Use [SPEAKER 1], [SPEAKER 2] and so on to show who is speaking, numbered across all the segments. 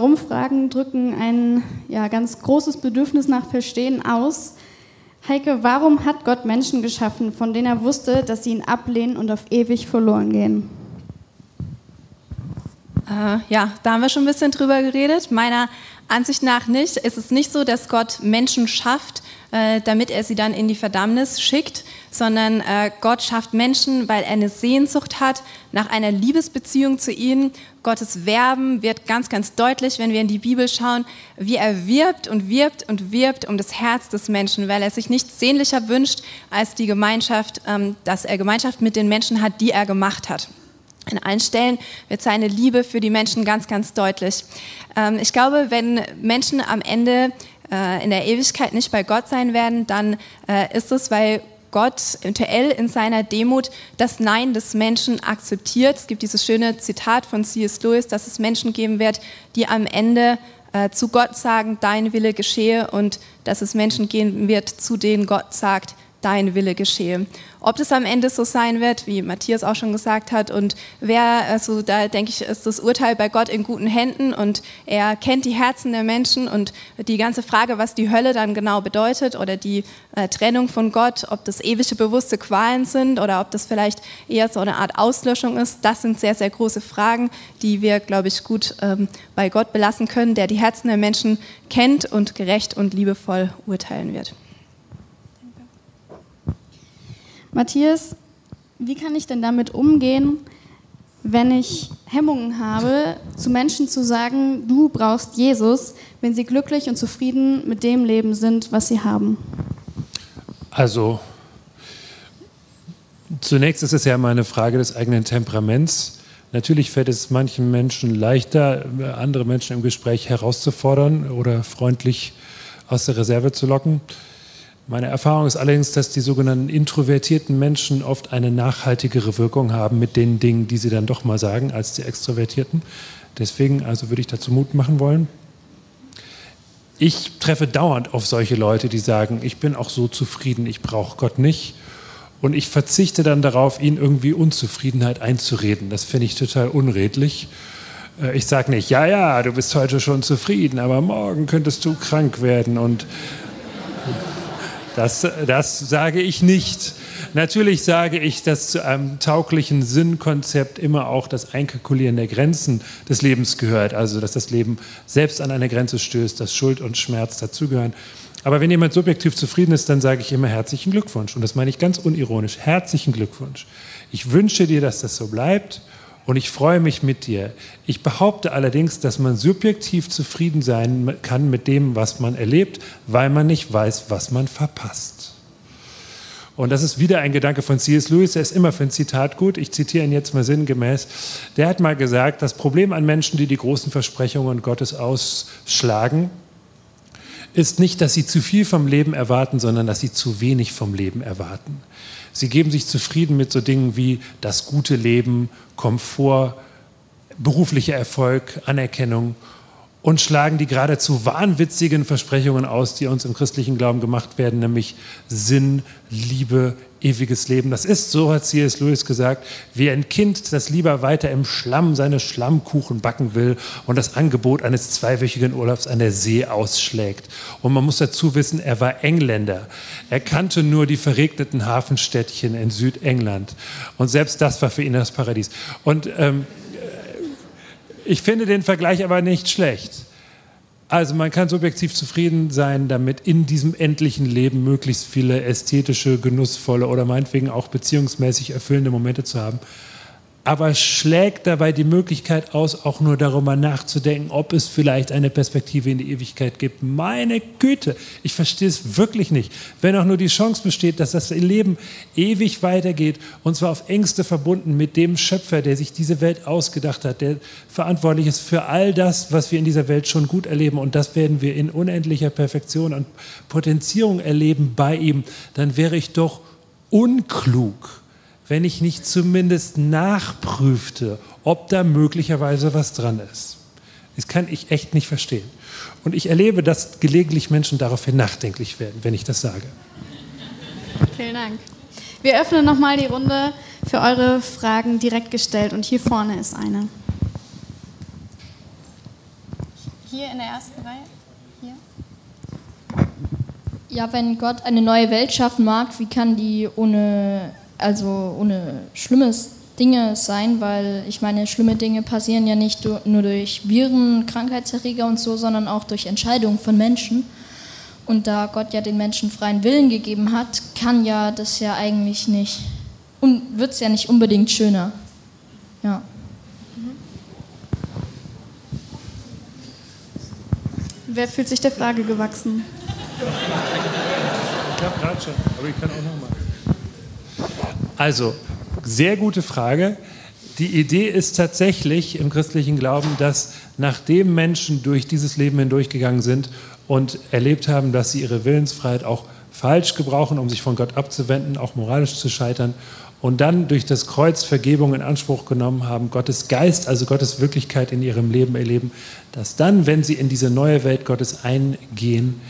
[SPEAKER 1] Warum-Fragen drücken ein ja, ganz großes Bedürfnis nach Verstehen aus. Heike, warum hat Gott Menschen geschaffen, von denen er wusste, dass sie ihn ablehnen und auf ewig verloren gehen?
[SPEAKER 2] Äh, ja, da haben wir schon ein bisschen drüber geredet. Meiner Ansicht nach nicht. Es ist nicht so, dass Gott Menschen schafft, äh, damit er sie dann in die Verdammnis schickt, sondern äh, Gott schafft Menschen, weil er eine Sehnsucht hat nach einer Liebesbeziehung zu ihnen. Gottes Werben wird ganz, ganz deutlich, wenn wir in die Bibel schauen, wie er wirbt und wirbt und wirbt um das Herz des Menschen, weil er sich nichts sehnlicher wünscht als die Gemeinschaft, ähm, dass er Gemeinschaft mit den Menschen hat, die er gemacht hat. In allen Stellen wird seine Liebe für die Menschen ganz, ganz deutlich. Ähm, ich glaube, wenn Menschen am Ende äh, in der Ewigkeit nicht bei Gott sein werden, dann äh, ist es, weil Gott eventuell in seiner Demut das Nein des Menschen akzeptiert. Es gibt dieses schöne Zitat von C.S. Lewis, dass es Menschen geben wird, die am Ende äh, zu Gott sagen, dein Wille geschehe und dass es Menschen geben wird, zu denen Gott sagt, dein Wille geschehe. Ob das am Ende so sein wird, wie Matthias auch schon gesagt hat, und wer, also da denke ich, ist das Urteil bei Gott in guten Händen und er kennt die Herzen der Menschen und die ganze Frage, was die Hölle dann genau bedeutet oder die äh, Trennung von Gott, ob das ewige bewusste Qualen sind oder ob das vielleicht eher so eine Art Auslöschung ist, das sind sehr, sehr große Fragen, die wir, glaube ich, gut ähm, bei Gott belassen können, der die Herzen der Menschen kennt und gerecht und liebevoll urteilen wird.
[SPEAKER 1] Matthias, wie kann ich denn damit umgehen, wenn ich Hemmungen habe, zu Menschen zu sagen, du brauchst Jesus, wenn sie glücklich und zufrieden mit dem Leben sind, was sie haben?
[SPEAKER 3] Also, zunächst ist es ja mal eine Frage des eigenen Temperaments. Natürlich fällt es manchen Menschen leichter, andere Menschen im Gespräch herauszufordern oder freundlich aus der Reserve zu locken. Meine Erfahrung ist allerdings, dass die sogenannten introvertierten Menschen oft eine nachhaltigere Wirkung haben mit den Dingen, die sie dann doch mal sagen, als die extrovertierten. Deswegen also würde ich dazu Mut machen wollen. Ich treffe dauernd auf solche Leute, die sagen, ich bin auch so zufrieden, ich brauche Gott nicht. Und ich verzichte dann darauf, ihnen irgendwie Unzufriedenheit einzureden. Das finde ich total unredlich. Äh, ich sage nicht, ja, ja, du bist heute schon zufrieden, aber morgen könntest du krank werden und das, das sage ich nicht. Natürlich sage ich, dass zu einem tauglichen Sinnkonzept immer auch das Einkalkulieren der Grenzen des Lebens gehört. Also, dass das Leben selbst an eine Grenze stößt, dass Schuld und Schmerz dazugehören. Aber wenn jemand subjektiv zufrieden ist, dann sage ich immer herzlichen Glückwunsch. Und das meine ich ganz unironisch. Herzlichen Glückwunsch. Ich wünsche dir, dass das so bleibt und ich freue mich mit dir. Ich behaupte allerdings, dass man subjektiv zufrieden sein kann mit dem, was man erlebt, weil man nicht weiß, was man verpasst. Und das ist wieder ein Gedanke von C.S. Lewis, der ist immer für ein Zitat gut. Ich zitiere ihn jetzt mal sinngemäß. Der hat mal gesagt, das Problem an Menschen, die die großen Versprechungen Gottes ausschlagen, ist nicht, dass sie zu viel vom Leben erwarten, sondern dass sie zu wenig vom Leben erwarten. Sie geben sich zufrieden mit so Dingen wie das gute Leben, Komfort, beruflicher Erfolg, Anerkennung und schlagen die geradezu wahnwitzigen Versprechungen aus, die uns im christlichen Glauben gemacht werden, nämlich Sinn, Liebe, ewiges Leben. Das ist, so hat C.S. Lewis gesagt, wie ein Kind, das lieber weiter im Schlamm seine Schlammkuchen backen will und das Angebot eines zweiwöchigen Urlaubs an der See ausschlägt. Und man muss dazu wissen, er war Engländer. Er kannte nur die verregneten Hafenstädtchen in Südengland. Und selbst das war für ihn das Paradies. Und ähm, ich finde den Vergleich aber nicht schlecht. Also man kann subjektiv zufrieden sein, damit in diesem endlichen Leben möglichst viele ästhetische, genussvolle oder meinetwegen auch beziehungsmäßig erfüllende Momente zu haben aber schlägt dabei die Möglichkeit aus, auch nur darüber nachzudenken, ob es vielleicht eine Perspektive in die Ewigkeit gibt. Meine Güte, ich verstehe es wirklich nicht. Wenn auch nur die Chance besteht, dass das Leben ewig weitergeht, und zwar auf engste verbunden mit dem Schöpfer, der sich diese Welt ausgedacht hat, der verantwortlich ist für all das, was wir in dieser Welt schon gut erleben, und das werden wir in unendlicher Perfektion und Potenzierung erleben bei ihm, dann wäre ich doch unklug wenn ich nicht zumindest nachprüfte, ob da möglicherweise was dran ist. Das kann ich echt nicht verstehen. Und ich erlebe, dass gelegentlich Menschen daraufhin nachdenklich werden, wenn ich das sage.
[SPEAKER 1] Vielen Dank. Wir öffnen nochmal die Runde für eure Fragen direkt gestellt und hier vorne ist eine. Hier in der ersten Reihe. Hier.
[SPEAKER 4] Ja, wenn Gott eine neue Welt schaffen mag, wie kann die ohne, also ohne schlimmes Dinge sein? Weil ich meine, schlimme Dinge passieren ja nicht nur durch Viren, Krankheitserreger und so, sondern auch durch Entscheidungen von Menschen. Und da Gott ja den Menschen freien Willen gegeben hat, kann ja das ja eigentlich nicht, wird es ja nicht unbedingt schöner. Ja.
[SPEAKER 1] Wer fühlt sich der Frage gewachsen?
[SPEAKER 3] Ich habe gerade schon, aber ich kann auch nochmal. Also, sehr gute Frage. Die Idee ist tatsächlich im christlichen Glauben, dass nachdem Menschen durch dieses Leben hindurchgegangen sind und erlebt haben, dass sie ihre Willensfreiheit auch falsch gebrauchen, um sich von Gott abzuwenden, auch moralisch zu scheitern, und dann durch das Kreuz Vergebung in Anspruch genommen haben, Gottes Geist, also Gottes Wirklichkeit in ihrem Leben erleben, dass dann, wenn sie in diese neue Welt Gottes eingehen,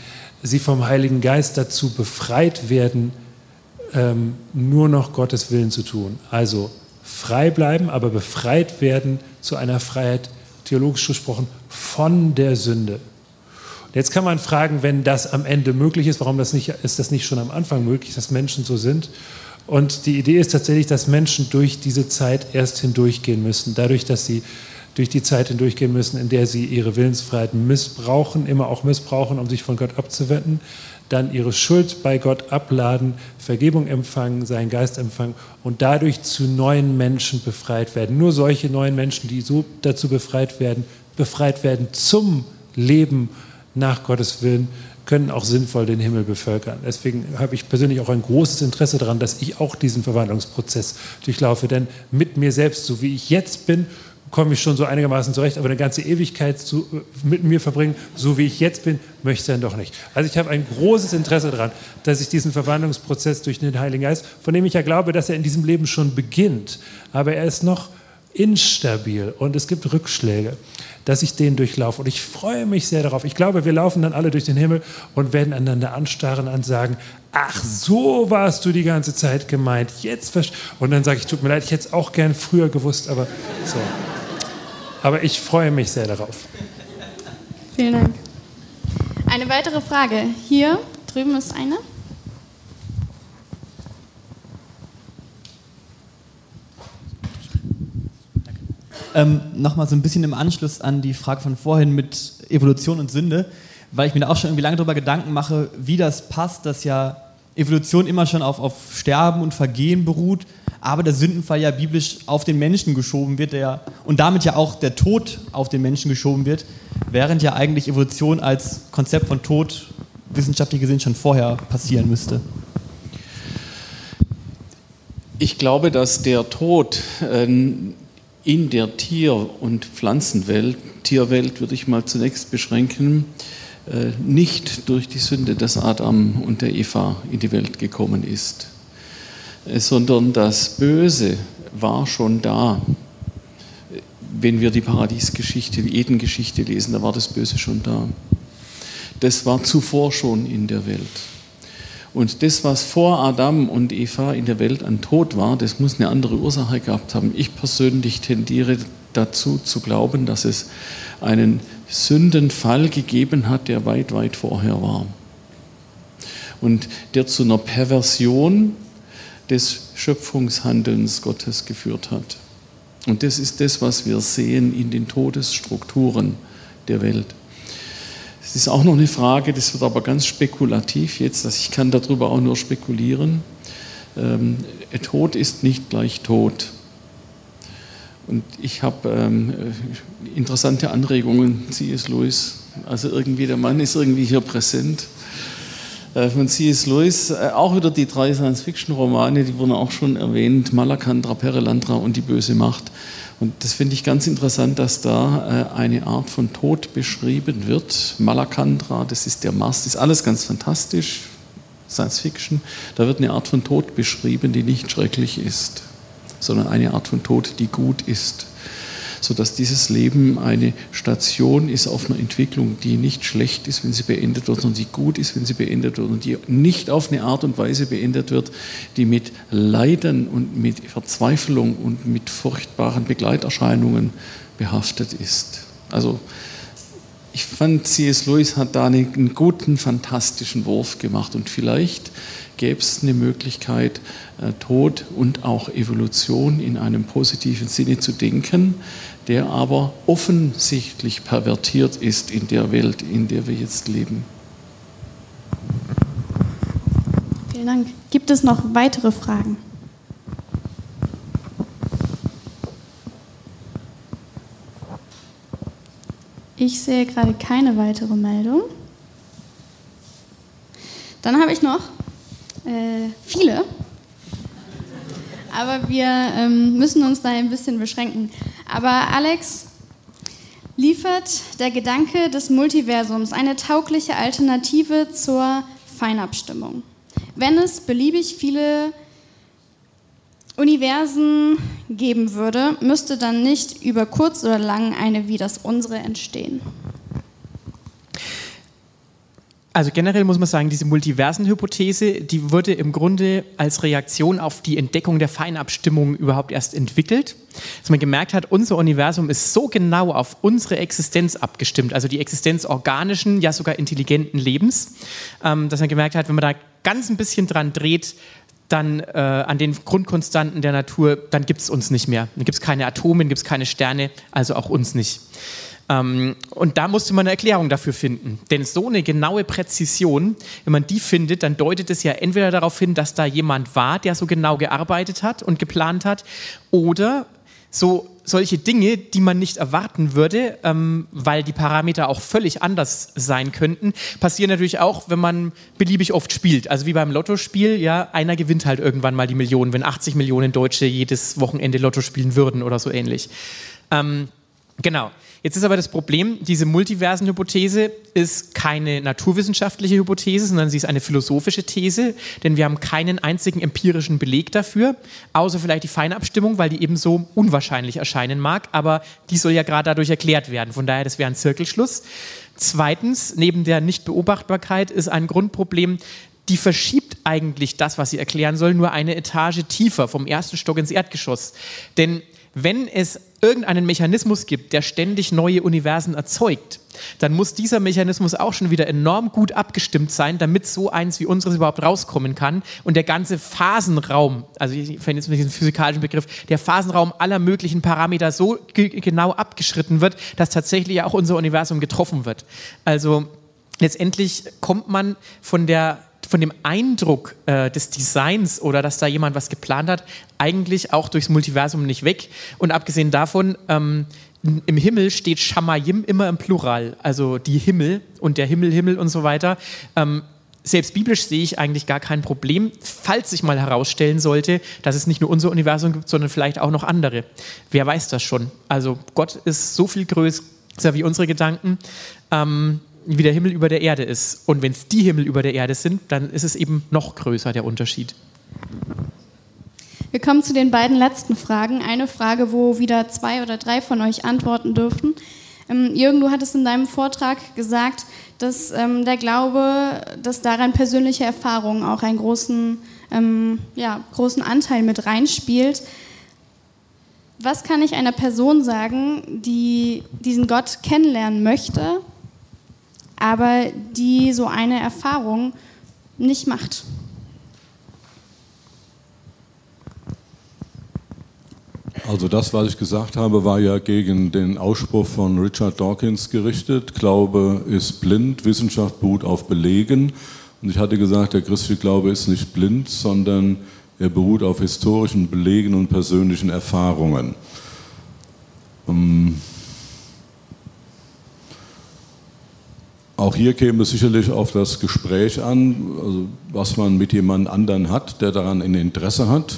[SPEAKER 3] sie vom Heiligen Geist dazu befreit werden, ähm, nur noch Gottes Willen zu tun. Also frei bleiben, aber befreit werden zu einer Freiheit, theologisch gesprochen, von der Sünde. Und jetzt kann man fragen, wenn das am Ende möglich ist, warum das nicht, ist das nicht schon am Anfang möglich, dass Menschen so sind? Und die Idee ist tatsächlich, dass Menschen durch diese Zeit erst hindurchgehen müssen, dadurch, dass sie durch die Zeit hindurchgehen müssen, in der sie ihre Willensfreiheit missbrauchen, immer auch missbrauchen, um sich von Gott abzuwenden, dann ihre Schuld bei Gott abladen, Vergebung empfangen, seinen Geist empfangen und dadurch zu neuen Menschen befreit werden. Nur solche neuen Menschen, die so dazu befreit werden, befreit werden zum Leben nach Gottes Willen, können auch sinnvoll den Himmel bevölkern. Deswegen habe ich persönlich auch ein großes Interesse daran, dass ich auch diesen Verwandlungsprozess durchlaufe. Denn mit mir selbst, so wie ich jetzt bin, komme ich schon so einigermaßen zurecht, aber eine ganze Ewigkeit zu, mit mir verbringen, so wie ich jetzt bin, möchte ich dann doch nicht. Also ich habe ein großes Interesse daran, dass ich diesen Verwandlungsprozess durch den Heiligen Geist, von dem ich ja glaube, dass er in diesem Leben schon beginnt, aber er ist noch instabil und es gibt Rückschläge, dass ich den durchlaufe. Und ich freue mich sehr darauf. Ich glaube, wir laufen dann alle durch den Himmel und werden einander anstarren und sagen, ach, so warst du die ganze Zeit gemeint. Jetzt und dann sage ich, tut mir leid, ich hätte es auch gern früher gewusst, aber so. Aber ich freue mich sehr darauf.
[SPEAKER 1] Vielen Dank. Eine weitere Frage. Hier drüben ist eine.
[SPEAKER 5] Ähm, Nochmal so ein bisschen im Anschluss an die Frage von vorhin mit Evolution und Sünde, weil ich mir da auch schon irgendwie lange darüber Gedanken mache, wie das passt, dass ja Evolution immer schon auf, auf Sterben und Vergehen beruht aber der Sündenfall ja biblisch auf den Menschen geschoben wird der, und damit ja auch der Tod auf den Menschen geschoben wird, während ja eigentlich Evolution als Konzept von Tod wissenschaftlich gesehen schon vorher passieren müsste.
[SPEAKER 6] Ich glaube, dass der Tod äh, in der Tier- und Pflanzenwelt, Tierwelt würde ich mal zunächst beschränken, äh, nicht durch die Sünde des Adam und der Eva in die Welt gekommen ist. Sondern das Böse war schon da. Wenn wir die Paradiesgeschichte, die Edengeschichte lesen, da war das Böse schon da. Das war zuvor schon in der Welt. Und das, was vor Adam und Eva in der Welt an Tod war, das muss eine andere Ursache gehabt haben. Ich persönlich tendiere dazu zu glauben, dass es einen Sündenfall gegeben hat, der weit, weit vorher war. Und der zu einer Perversion des Schöpfungshandelns Gottes geführt hat. Und das ist das, was wir sehen in den Todesstrukturen der Welt. Es ist auch noch eine Frage, das wird aber ganz spekulativ jetzt, dass ich kann darüber auch nur spekulieren. Ähm, Tod ist nicht gleich Tod. Und ich habe ähm, interessante Anregungen, C.S. Lewis. Also irgendwie, der Mann ist irgendwie hier präsent. Äh, von C.S. Lewis, äh, auch wieder die drei Science-Fiction-Romane, die wurden auch schon erwähnt, Malakandra, Perelandra und die böse Macht. Und das finde ich ganz interessant, dass da äh, eine Art von Tod beschrieben wird. Malakandra, das ist der Mars, das ist alles ganz fantastisch, Science-Fiction. Da wird eine Art von Tod beschrieben, die nicht schrecklich ist, sondern eine Art von Tod, die gut ist sodass dieses Leben eine Station ist auf einer Entwicklung, die nicht schlecht ist, wenn sie beendet wird, sondern die gut ist, wenn sie beendet wird und die nicht auf eine Art und Weise beendet wird, die mit Leiden und mit Verzweiflung und mit furchtbaren Begleiterscheinungen behaftet ist. Also ich fand, C.S. Lewis hat da einen guten, fantastischen Wurf gemacht und vielleicht gäbe es eine Möglichkeit, äh, Tod und auch Evolution in einem positiven Sinne zu denken, der aber offensichtlich pervertiert ist in der Welt, in der wir jetzt leben.
[SPEAKER 1] Vielen Dank. Gibt es noch weitere Fragen? Ich sehe gerade keine weitere Meldung. Dann habe ich noch äh, viele, aber wir ähm, müssen uns da ein bisschen beschränken. Aber Alex, liefert der Gedanke des Multiversums eine taugliche Alternative zur Feinabstimmung? Wenn es beliebig viele Universen geben würde, müsste dann nicht über kurz oder lang eine wie das unsere entstehen.
[SPEAKER 7] Also generell muss man sagen, diese Multiversen-Hypothese, die wurde im Grunde als Reaktion auf die Entdeckung der Feinabstimmung überhaupt erst entwickelt. Dass man gemerkt hat, unser Universum ist so genau auf unsere Existenz abgestimmt, also die Existenz organischen, ja sogar intelligenten Lebens, ähm, dass man gemerkt hat, wenn man da ganz ein bisschen dran dreht, dann äh, an den Grundkonstanten der Natur, dann gibt es uns nicht mehr. Dann gibt es keine Atome, gibt es keine Sterne, also auch uns nicht. Ähm, und da musste man eine Erklärung dafür finden. Denn so eine genaue Präzision, wenn man die findet, dann deutet es ja entweder darauf hin, dass da jemand war, der so genau gearbeitet hat und geplant hat, oder so solche Dinge, die man nicht erwarten würde, ähm, weil die Parameter auch völlig anders sein könnten, passieren natürlich auch, wenn man beliebig oft spielt. Also wie beim Lottospiel, ja, einer gewinnt halt irgendwann mal die Millionen, wenn 80 Millionen Deutsche jedes Wochenende Lotto spielen würden oder so ähnlich. Ähm, genau. Jetzt ist aber das Problem, diese Multiversen-Hypothese ist keine naturwissenschaftliche Hypothese, sondern sie ist eine philosophische These, denn wir haben keinen einzigen empirischen Beleg dafür, außer vielleicht die Feinabstimmung, weil die eben so unwahrscheinlich erscheinen mag, aber die soll ja gerade dadurch erklärt werden. Von daher, das wäre ein Zirkelschluss. Zweitens, neben der Nichtbeobachtbarkeit ist ein Grundproblem, die verschiebt eigentlich das, was sie erklären soll, nur eine Etage tiefer, vom ersten Stock ins Erdgeschoss. Denn wenn es irgendeinen Mechanismus gibt, der ständig neue Universen erzeugt, dann muss dieser Mechanismus auch schon wieder enorm gut abgestimmt sein, damit so eins wie unseres überhaupt rauskommen kann und der ganze Phasenraum, also ich verwende jetzt mal diesen physikalischen Begriff, der Phasenraum aller möglichen Parameter so genau abgeschritten wird, dass tatsächlich auch unser Universum getroffen wird. Also letztendlich kommt man von der von dem Eindruck äh, des Designs oder dass da jemand was geplant hat, eigentlich auch durchs Multiversum nicht weg. Und abgesehen davon, ähm, im Himmel steht Shamayim immer im Plural, also die Himmel und der Himmel, Himmel und so weiter. Ähm, selbst biblisch sehe ich eigentlich gar kein Problem, falls sich mal herausstellen sollte, dass es nicht nur unser Universum gibt, sondern vielleicht auch noch andere. Wer weiß das schon? Also Gott ist so viel größer wie unsere Gedanken. Ähm, wie der Himmel über der Erde ist. Und wenn es die Himmel über der Erde sind, dann ist es eben noch größer der Unterschied.
[SPEAKER 1] Wir kommen zu den beiden letzten Fragen. Eine Frage, wo wieder zwei oder drei von euch antworten dürfen. Ähm, Jürgen, du hattest in deinem Vortrag gesagt, dass ähm, der Glaube, dass daran persönliche Erfahrung auch einen großen, ähm, ja, großen Anteil mit reinspielt. Was kann ich einer Person sagen, die diesen Gott kennenlernen möchte, aber die so eine Erfahrung nicht macht.
[SPEAKER 8] Also das, was ich gesagt habe, war ja gegen den Ausspruch von Richard Dawkins gerichtet. Glaube ist blind, Wissenschaft beruht auf Belegen. Und ich hatte gesagt, der christliche Glaube ist nicht blind, sondern er beruht auf historischen Belegen und persönlichen Erfahrungen. Ähm, Auch hier käme es sicherlich auf das Gespräch an, also was man mit jemand anderen hat, der daran ein Interesse hat.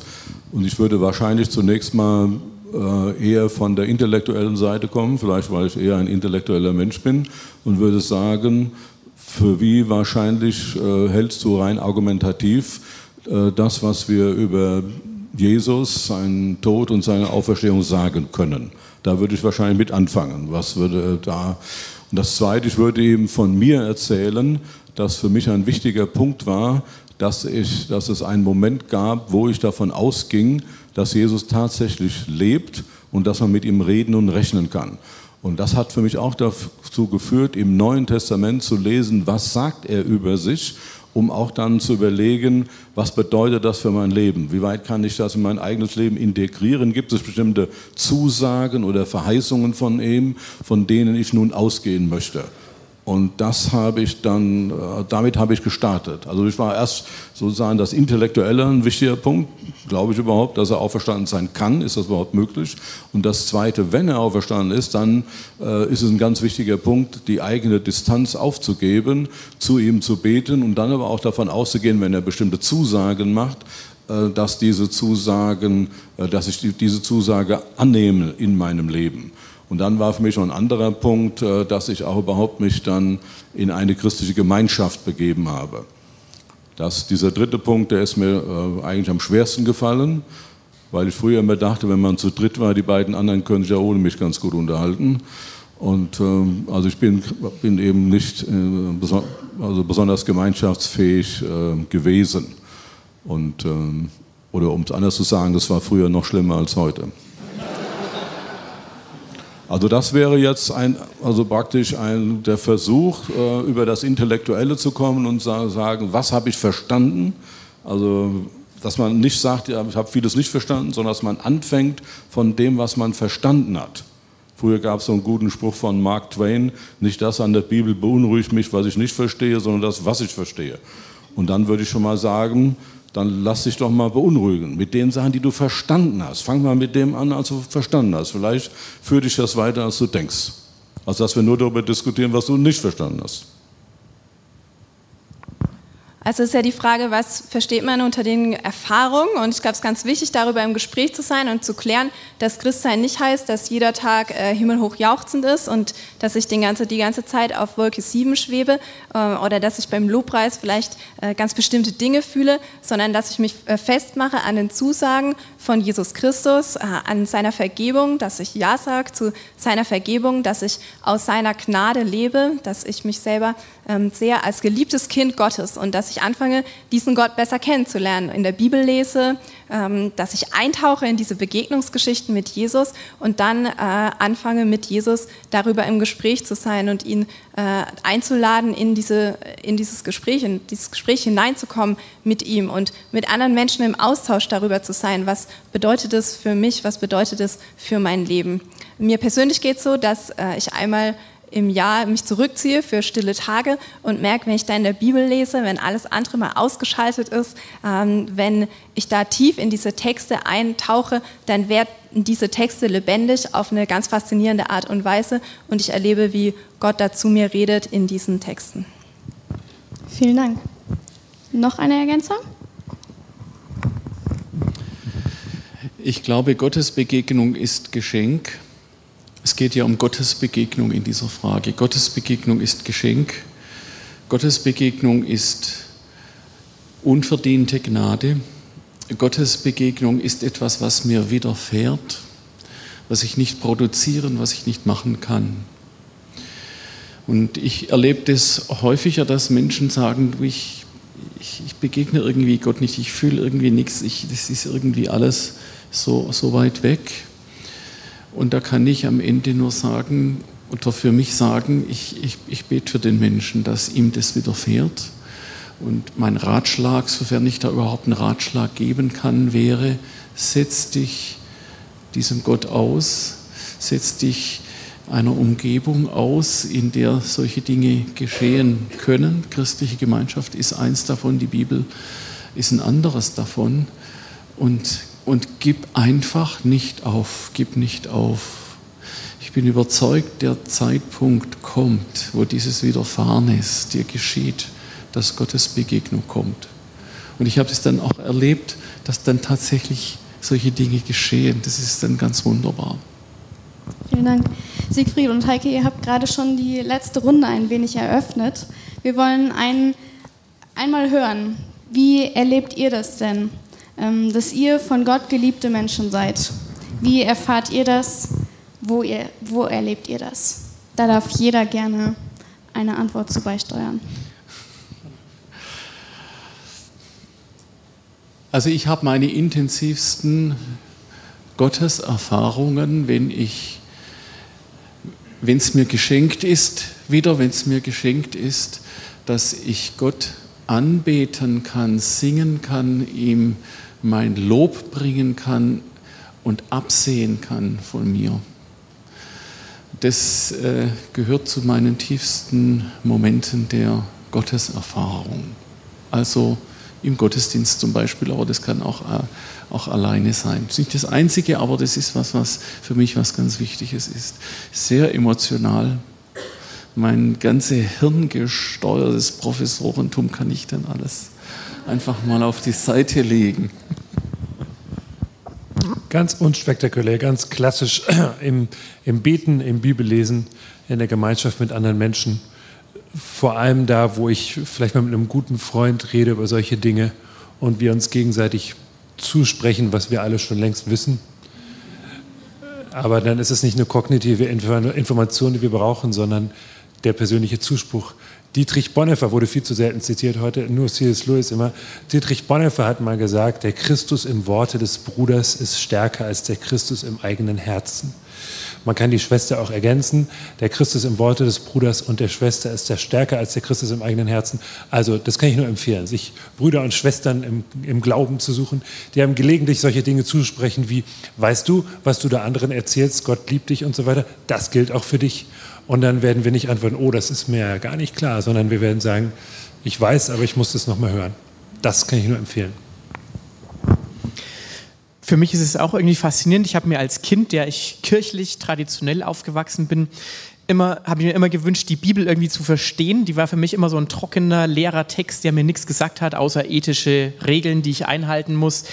[SPEAKER 8] Und ich würde wahrscheinlich zunächst mal äh, eher von der intellektuellen Seite kommen, vielleicht weil ich eher ein intellektueller Mensch bin, und würde sagen, für wie wahrscheinlich äh, hältst du rein argumentativ äh, das, was wir über Jesus, seinen Tod und seine Auferstehung sagen können. Da würde ich wahrscheinlich mit anfangen. Was würde da und das Zweite, ich würde ihm von mir erzählen, dass für mich ein wichtiger Punkt war, dass, ich, dass es einen Moment gab, wo ich davon ausging, dass Jesus tatsächlich lebt und dass man mit ihm reden und rechnen kann. Und das hat für mich auch dazu geführt, im Neuen Testament zu lesen, was sagt er über sich, um auch dann zu überlegen, was bedeutet das für mein Leben? Wie weit kann ich das in mein eigenes Leben integrieren? Gibt es bestimmte Zusagen oder Verheißungen von ihm, von denen ich nun ausgehen möchte? Und das habe ich dann, äh, damit habe ich gestartet. Also ich war erst sozusagen das Intellektuelle ein wichtiger Punkt. Glaube ich überhaupt, dass er auferstanden sein kann? Ist das überhaupt möglich? Und das Zweite, wenn er auferstanden ist, dann äh, ist es ein ganz wichtiger Punkt, die eigene Distanz aufzugeben, zu ihm zu beten und dann aber auch davon auszugehen, wenn er bestimmte Zusagen macht, äh, dass diese Zusagen, äh, dass ich die, diese Zusage annehme in meinem Leben. Und dann war für mich noch ein anderer Punkt, äh, dass ich auch überhaupt mich dann in eine christliche Gemeinschaft begeben habe. Das, dieser dritte Punkt, der ist mir äh, eigentlich am schwersten gefallen, weil ich früher immer dachte, wenn man zu dritt war, die beiden anderen können sich ja ohne mich ganz gut unterhalten. Und ähm, also ich bin, bin eben nicht äh, also besonders gemeinschaftsfähig äh, gewesen. Und, ähm, oder um es anders zu sagen, das war früher noch schlimmer als heute. Also das wäre jetzt ein, also praktisch ein, der Versuch, äh, über das Intellektuelle zu kommen und sa sagen, was habe ich verstanden? Also dass man nicht sagt, ja, ich habe vieles nicht verstanden, sondern dass man anfängt von dem, was man verstanden hat. Früher gab es so einen guten Spruch von Mark Twain, nicht das an der Bibel beunruhigt mich, was ich nicht verstehe, sondern das, was ich verstehe. Und dann würde ich schon mal sagen, dann lass dich doch mal beunruhigen mit den Sachen, die du verstanden hast. Fang mal mit dem an, als du verstanden hast. Vielleicht führt dich das weiter, als du denkst. Also dass wir nur darüber diskutieren, was du nicht verstanden hast.
[SPEAKER 2] Also ist ja die Frage, was versteht man unter den Erfahrungen? Und ich glaube, es ist ganz wichtig, darüber im Gespräch zu sein und zu klären, dass Christsein nicht heißt, dass jeder Tag äh, himmelhoch jauchzend ist und dass ich den ganze, die ganze Zeit auf Wolke 7 schwebe äh, oder dass ich beim Lobpreis vielleicht äh, ganz bestimmte Dinge fühle, sondern dass ich mich äh, festmache an den Zusagen von Jesus Christus, äh, an seiner Vergebung, dass ich Ja sage zu seiner Vergebung, dass ich aus seiner Gnade lebe, dass ich mich selber ähm, sehr als geliebtes Kind Gottes und dass ich anfange, diesen Gott besser kennenzulernen, in der Bibel lese, ähm, dass ich eintauche in diese Begegnungsgeschichten mit Jesus und dann äh, anfange, mit Jesus darüber im Gespräch zu sein und ihn äh, einzuladen, in, diese, in dieses Gespräch, in dieses Gespräch hineinzukommen mit ihm und mit anderen Menschen im Austausch darüber zu sein, was bedeutet es für mich, was bedeutet es für mein Leben. Mir persönlich geht es so, dass äh, ich einmal im Jahr mich zurückziehe für stille Tage und merke, wenn ich da in der Bibel lese, wenn alles andere mal ausgeschaltet ist, ähm, wenn ich da tief in diese Texte eintauche, dann werden diese Texte lebendig auf eine ganz faszinierende Art und Weise und ich erlebe, wie Gott da zu mir redet in diesen Texten.
[SPEAKER 1] Vielen Dank. Noch eine Ergänzung?
[SPEAKER 6] Ich glaube, Gottes Begegnung ist Geschenk es geht ja um Gottes Begegnung in dieser Frage. Gottes Begegnung ist Geschenk. Gottes Begegnung ist unverdiente Gnade. Gottes Begegnung ist etwas, was mir widerfährt, was ich nicht produzieren, was ich nicht machen kann. Und ich erlebe das häufiger, dass Menschen sagen, ich, ich, ich begegne irgendwie Gott nicht, ich fühle irgendwie nichts, ich, das ist irgendwie alles so, so weit weg. Und da kann ich am Ende nur sagen, oder für mich sagen, ich, ich, ich bete für den Menschen, dass ihm das widerfährt. Und mein Ratschlag, sofern ich da überhaupt einen Ratschlag geben kann, wäre, setz dich diesem Gott aus, setz dich einer Umgebung aus, in der solche Dinge geschehen können. Christliche Gemeinschaft ist eins davon, die Bibel ist ein anderes davon. Und und gib einfach nicht auf, gib nicht auf. Ich bin überzeugt, der Zeitpunkt kommt, wo dieses Widerfahren ist, dir geschieht, dass Gottes Begegnung kommt. Und ich habe es dann auch erlebt, dass dann tatsächlich solche Dinge geschehen. Das ist dann ganz wunderbar.
[SPEAKER 1] Vielen Dank. Siegfried und Heike, ihr habt gerade schon die letzte Runde ein wenig eröffnet. Wir wollen ein, einmal hören, wie erlebt ihr das denn? Ähm, dass ihr von Gott geliebte Menschen seid. Wie erfahrt ihr das? Wo, ihr, wo erlebt ihr das? Da darf jeder gerne eine Antwort zu beisteuern.
[SPEAKER 6] Also ich habe meine intensivsten Gotteserfahrungen, wenn ich wenn es mir geschenkt ist, wieder wenn es mir geschenkt ist, dass ich Gott anbeten kann, singen kann, ihm mein Lob bringen kann und absehen kann von mir. Das äh, gehört zu meinen tiefsten Momenten der Gotteserfahrung. Also im Gottesdienst zum Beispiel, aber das kann auch, äh, auch alleine sein. Das ist nicht das Einzige, aber das ist was, was für mich was ganz Wichtiges ist. Sehr emotional. Mein ganze hirngesteuertes Professorentum kann ich dann alles einfach mal auf die Seite legen.
[SPEAKER 3] Ganz unspektakulär, ganz klassisch im, im Beten, im Bibellesen, in der Gemeinschaft mit anderen Menschen vor allem da, wo ich vielleicht mal mit einem guten Freund rede über solche Dinge und wir uns gegenseitig zusprechen, was wir alle schon längst wissen. Aber dann ist es nicht eine kognitive Information, die wir brauchen, sondern der persönliche Zuspruch. Dietrich Bonhoeffer wurde viel zu selten zitiert heute, nur C.S. Lewis immer. Dietrich Bonhoeffer hat mal gesagt, der Christus im Worte des Bruders ist stärker als der Christus im eigenen Herzen. Man kann die Schwester auch ergänzen. Der Christus im Worte des Bruders und der Schwester ist ja stärker als der Christus im eigenen Herzen. Also das kann ich nur empfehlen, sich Brüder und Schwestern im, im Glauben zu suchen, die einem gelegentlich solche Dinge zusprechen wie, weißt du, was du da anderen erzählst, Gott liebt dich und so weiter. Das gilt auch für dich. Und dann werden wir nicht antworten, oh, das ist mir ja gar nicht klar, sondern wir werden sagen, ich weiß, aber ich muss das nochmal hören. Das kann ich nur empfehlen
[SPEAKER 7] für mich ist es auch irgendwie faszinierend. Ich habe mir als Kind, der ich kirchlich traditionell aufgewachsen bin, immer habe ich mir immer gewünscht, die Bibel irgendwie zu verstehen. Die war für mich immer so ein trockener, leerer Text, der mir nichts gesagt hat, außer ethische Regeln, die ich einhalten muss.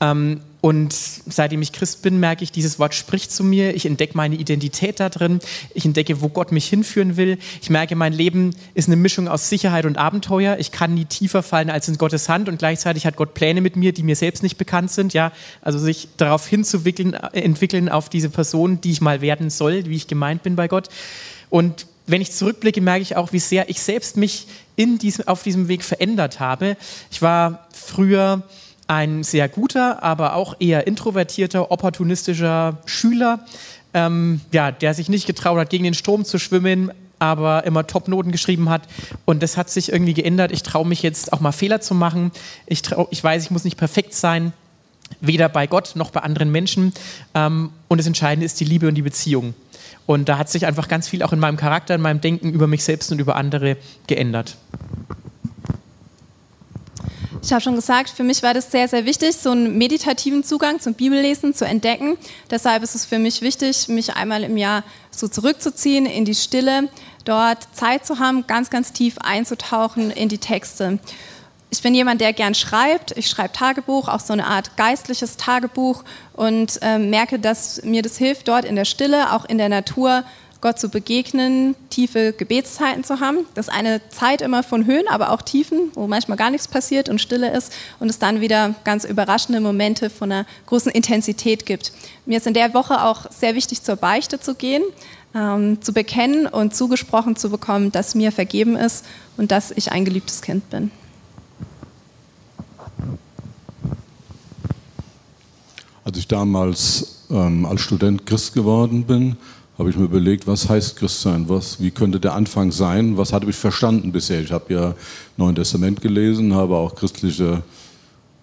[SPEAKER 7] Ähm, und seitdem ich Christ bin, merke ich, dieses Wort spricht zu mir. Ich entdecke meine Identität da drin. Ich entdecke, wo Gott mich hinführen will. Ich merke, mein Leben ist eine Mischung aus Sicherheit und Abenteuer. Ich kann nie tiefer fallen als in Gottes Hand und gleichzeitig hat Gott Pläne mit mir, die mir selbst nicht bekannt sind. Ja, also sich darauf hinzuwickeln, äh, entwickeln auf diese Person, die ich mal werden soll, wie ich gemeint bin bei Gott. Und wenn ich zurückblicke, merke ich auch, wie sehr ich selbst mich in diesem, auf diesem Weg verändert habe. Ich war früher ein sehr guter, aber auch eher introvertierter, opportunistischer Schüler, ähm, ja, der sich nicht getraut hat, gegen den Strom zu schwimmen, aber immer Top-Noten geschrieben hat. Und das hat sich irgendwie geändert. Ich traue mich jetzt auch mal Fehler zu machen. Ich, trau, ich weiß, ich muss nicht perfekt sein, weder bei Gott noch bei anderen Menschen. Ähm, und das Entscheidende ist die Liebe und die Beziehung. Und da hat sich einfach ganz viel auch in meinem Charakter, in meinem Denken über mich selbst und über andere geändert.
[SPEAKER 2] Ich habe schon gesagt, für mich war das sehr, sehr wichtig, so einen meditativen Zugang zum Bibellesen zu entdecken. Deshalb ist es für mich wichtig, mich einmal im Jahr so zurückzuziehen in die Stille, dort Zeit zu haben, ganz, ganz tief einzutauchen in die Texte. Ich bin jemand, der gern schreibt. Ich schreibe Tagebuch, auch so eine Art geistliches Tagebuch und äh, merke, dass mir das hilft, dort in der Stille, auch in der Natur, Gott zu begegnen, tiefe Gebetszeiten zu haben. Das ist eine Zeit immer von Höhen, aber auch Tiefen, wo manchmal gar nichts passiert und Stille ist und es dann wieder ganz überraschende Momente von einer großen Intensität gibt. Mir ist in der Woche auch sehr wichtig, zur Beichte zu gehen, ähm, zu bekennen und zugesprochen zu bekommen, dass mir vergeben ist und dass ich ein geliebtes Kind bin.
[SPEAKER 8] Als ich damals ähm, als Student Christ geworden bin, habe ich mir überlegt, was heißt Christsein? Was, wie könnte der Anfang sein? Was hatte ich verstanden bisher? Ich habe ja Neuen Testament gelesen, habe auch christliche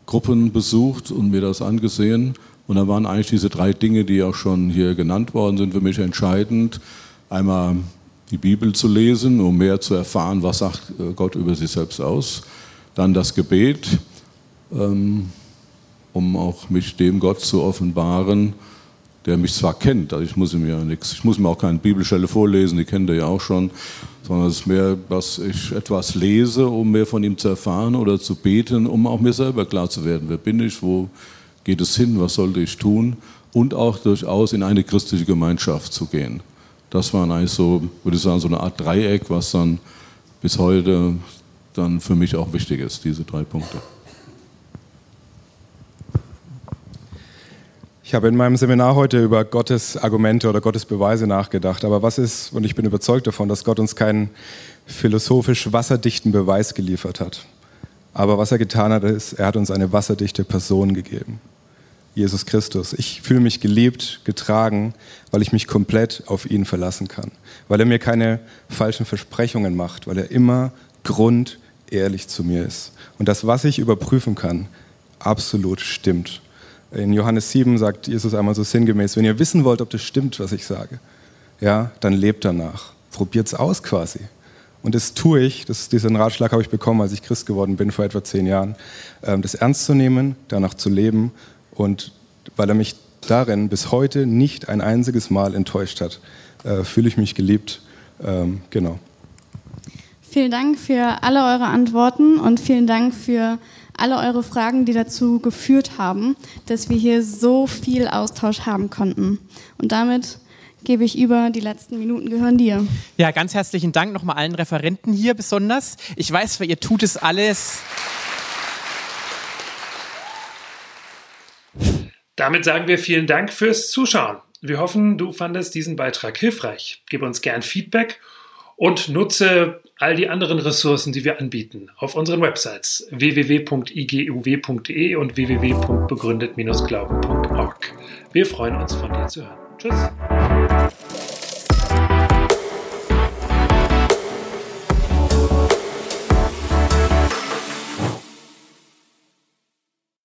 [SPEAKER 8] Gruppen besucht und mir das angesehen. Und da waren eigentlich diese drei Dinge, die auch schon hier genannt worden sind, für mich entscheidend. Einmal die Bibel zu lesen, um mehr zu erfahren, was sagt äh, Gott über sich selbst aus. Dann das Gebet, ähm, um auch mich dem Gott zu offenbaren der mich zwar kennt, also ich muss ihm ja nichts, ich muss mir auch keine Bibelstelle vorlesen, die kennt er ja auch schon, sondern es ist mehr, dass ich etwas lese, um mehr von ihm zu erfahren oder zu beten, um auch mir selber klar zu werden, wer bin ich, wo geht es hin, was sollte ich tun und auch durchaus in eine christliche Gemeinschaft zu gehen. Das war eigentlich so, würde ich sagen, so eine Art Dreieck, was dann bis heute dann für mich auch wichtig ist, diese drei Punkte.
[SPEAKER 9] Ich habe in meinem Seminar heute über Gottes Argumente oder Gottes Beweise nachgedacht. Aber was ist, und ich bin überzeugt davon, dass Gott uns keinen philosophisch wasserdichten Beweis geliefert hat. Aber was er getan hat, ist, er hat uns eine wasserdichte Person gegeben. Jesus Christus. Ich fühle mich geliebt, getragen, weil ich mich komplett auf ihn verlassen kann. Weil er mir keine falschen Versprechungen macht, weil er immer grundehrlich zu mir ist. Und das, was ich überprüfen kann, absolut stimmt. In Johannes 7 sagt Jesus einmal so sinngemäß, wenn ihr wissen wollt, ob das stimmt, was ich sage, ja, dann lebt danach. Probiert es aus quasi. Und das tue ich, das, diesen Ratschlag habe ich bekommen, als ich Christ geworden bin, vor etwa zehn Jahren, ähm, das ernst zu nehmen, danach zu leben und weil er mich darin bis heute nicht ein einziges Mal enttäuscht hat, äh, fühle ich mich geliebt. Ähm, genau.
[SPEAKER 1] Vielen Dank für alle eure Antworten und vielen Dank für alle eure Fragen, die dazu geführt haben, dass wir hier so viel Austausch haben konnten. Und damit gebe ich über. Die letzten Minuten gehören dir.
[SPEAKER 7] Ja, ganz herzlichen Dank nochmal allen Referenten hier besonders. Ich weiß, ihr tut es alles.
[SPEAKER 3] Damit sagen wir vielen Dank fürs Zuschauen. Wir hoffen, du fandest diesen Beitrag hilfreich. Gib uns gern Feedback und nutze all die anderen Ressourcen, die wir anbieten, auf unseren Websites www.iguw.de und www.begründet-glauben.org. Wir freuen uns, von dir zu hören. Tschüss.